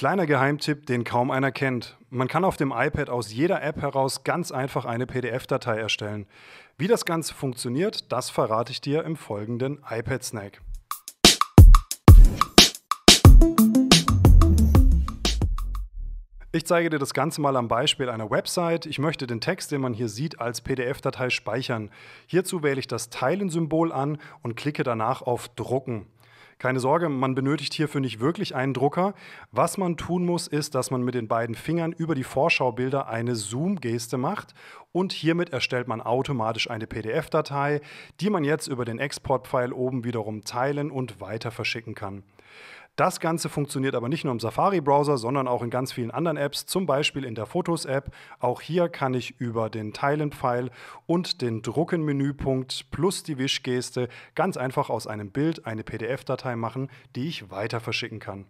Kleiner Geheimtipp, den kaum einer kennt. Man kann auf dem iPad aus jeder App heraus ganz einfach eine PDF-Datei erstellen. Wie das Ganze funktioniert, das verrate ich dir im folgenden iPad Snack. Ich zeige dir das Ganze mal am Beispiel einer Website. Ich möchte den Text, den man hier sieht, als PDF-Datei speichern. Hierzu wähle ich das Teilen-Symbol an und klicke danach auf Drucken. Keine Sorge, man benötigt hierfür nicht wirklich einen Drucker. Was man tun muss, ist, dass man mit den beiden Fingern über die Vorschaubilder eine Zoom-Geste macht und hiermit erstellt man automatisch eine PDF-Datei, die man jetzt über den Export-Pfeil oben wiederum teilen und weiter verschicken kann. Das Ganze funktioniert aber nicht nur im Safari-Browser, sondern auch in ganz vielen anderen Apps, zum Beispiel in der Fotos-App. Auch hier kann ich über den Teilen-Pfeil und den Drucken-Menüpunkt plus die Wischgeste ganz einfach aus einem Bild eine PDF-Datei machen, die ich weiter verschicken kann.